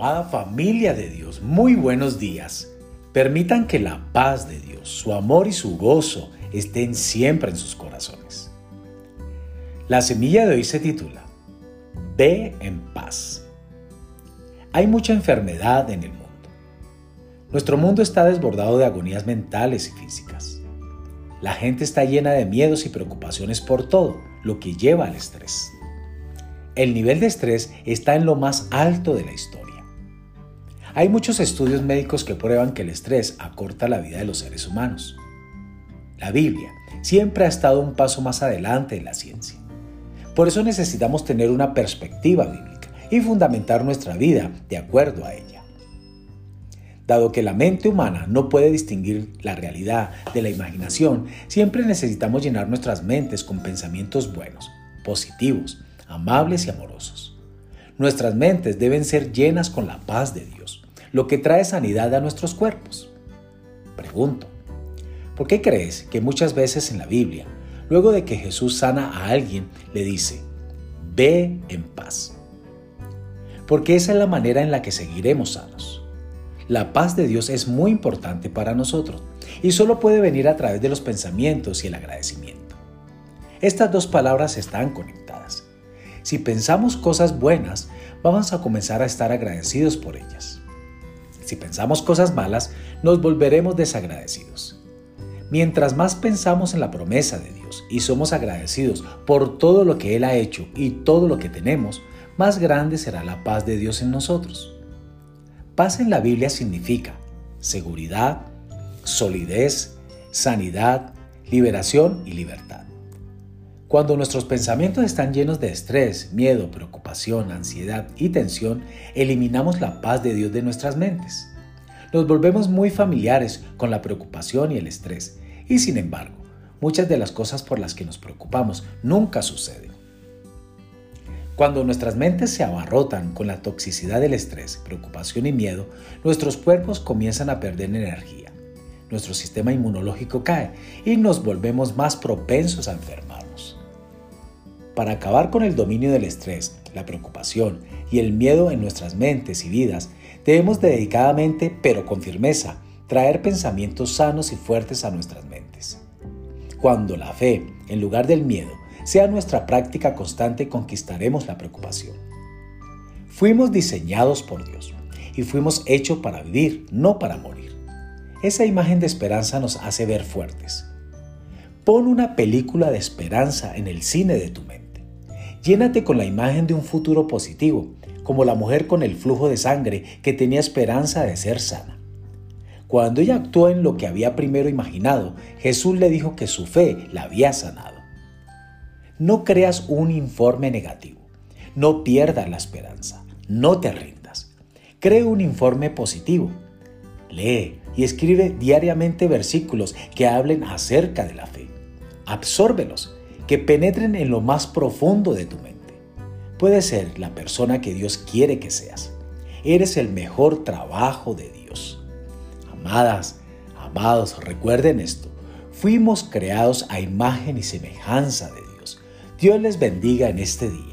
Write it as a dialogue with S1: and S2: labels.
S1: Amada familia de Dios, muy buenos días. Permitan que la paz de Dios, su amor y su gozo estén siempre en sus corazones. La semilla de hoy se titula Ve en paz. Hay mucha enfermedad en el mundo. Nuestro mundo está desbordado de agonías mentales y físicas. La gente está llena de miedos y preocupaciones por todo, lo que lleva al estrés el nivel de estrés está en lo más alto de la historia. Hay muchos estudios médicos que prueban que el estrés acorta la vida de los seres humanos. La Biblia siempre ha estado un paso más adelante en la ciencia. Por eso necesitamos tener una perspectiva bíblica y fundamentar nuestra vida de acuerdo a ella. Dado que la mente humana no puede distinguir la realidad de la imaginación, siempre necesitamos llenar nuestras mentes con pensamientos buenos, positivos, amables y amorosos. Nuestras mentes deben ser llenas con la paz de Dios, lo que trae sanidad a nuestros cuerpos. Pregunto, ¿por qué crees que muchas veces en la Biblia, luego de que Jesús sana a alguien, le dice, ve en paz? Porque esa es la manera en la que seguiremos sanos. La paz de Dios es muy importante para nosotros y solo puede venir a través de los pensamientos y el agradecimiento. Estas dos palabras están conectadas si pensamos cosas buenas, vamos a comenzar a estar agradecidos por ellas. Si pensamos cosas malas, nos volveremos desagradecidos. Mientras más pensamos en la promesa de Dios y somos agradecidos por todo lo que Él ha hecho y todo lo que tenemos, más grande será la paz de Dios en nosotros. Paz en la Biblia significa seguridad, solidez, sanidad, liberación y libertad. Cuando nuestros pensamientos están llenos de estrés, miedo, preocupación, ansiedad y tensión, eliminamos la paz de Dios de nuestras mentes. Nos volvemos muy familiares con la preocupación y el estrés, y sin embargo, muchas de las cosas por las que nos preocupamos nunca suceden. Cuando nuestras mentes se abarrotan con la toxicidad del estrés, preocupación y miedo, nuestros cuerpos comienzan a perder energía. Nuestro sistema inmunológico cae y nos volvemos más propensos a enfermar. Para acabar con el dominio del estrés, la preocupación y el miedo en nuestras mentes y vidas, debemos dedicadamente, pero con firmeza, traer pensamientos sanos y fuertes a nuestras mentes. Cuando la fe, en lugar del miedo, sea nuestra práctica constante, conquistaremos la preocupación. Fuimos diseñados por Dios y fuimos hechos para vivir, no para morir. Esa imagen de esperanza nos hace ver fuertes. Pon una película de esperanza en el cine de tu mente. Llénate con la imagen de un futuro positivo, como la mujer con el flujo de sangre que tenía esperanza de ser sana. Cuando ella actuó en lo que había primero imaginado, Jesús le dijo que su fe la había sanado. No creas un informe negativo. No pierdas la esperanza. No te rindas. Cree un informe positivo. Lee y escribe diariamente versículos que hablen acerca de la fe. Absórbelos que penetren en lo más profundo de tu mente. Puedes ser la persona que Dios quiere que seas. Eres el mejor trabajo de Dios. Amadas, amados, recuerden esto. Fuimos creados a imagen y semejanza de Dios. Dios les bendiga en este día.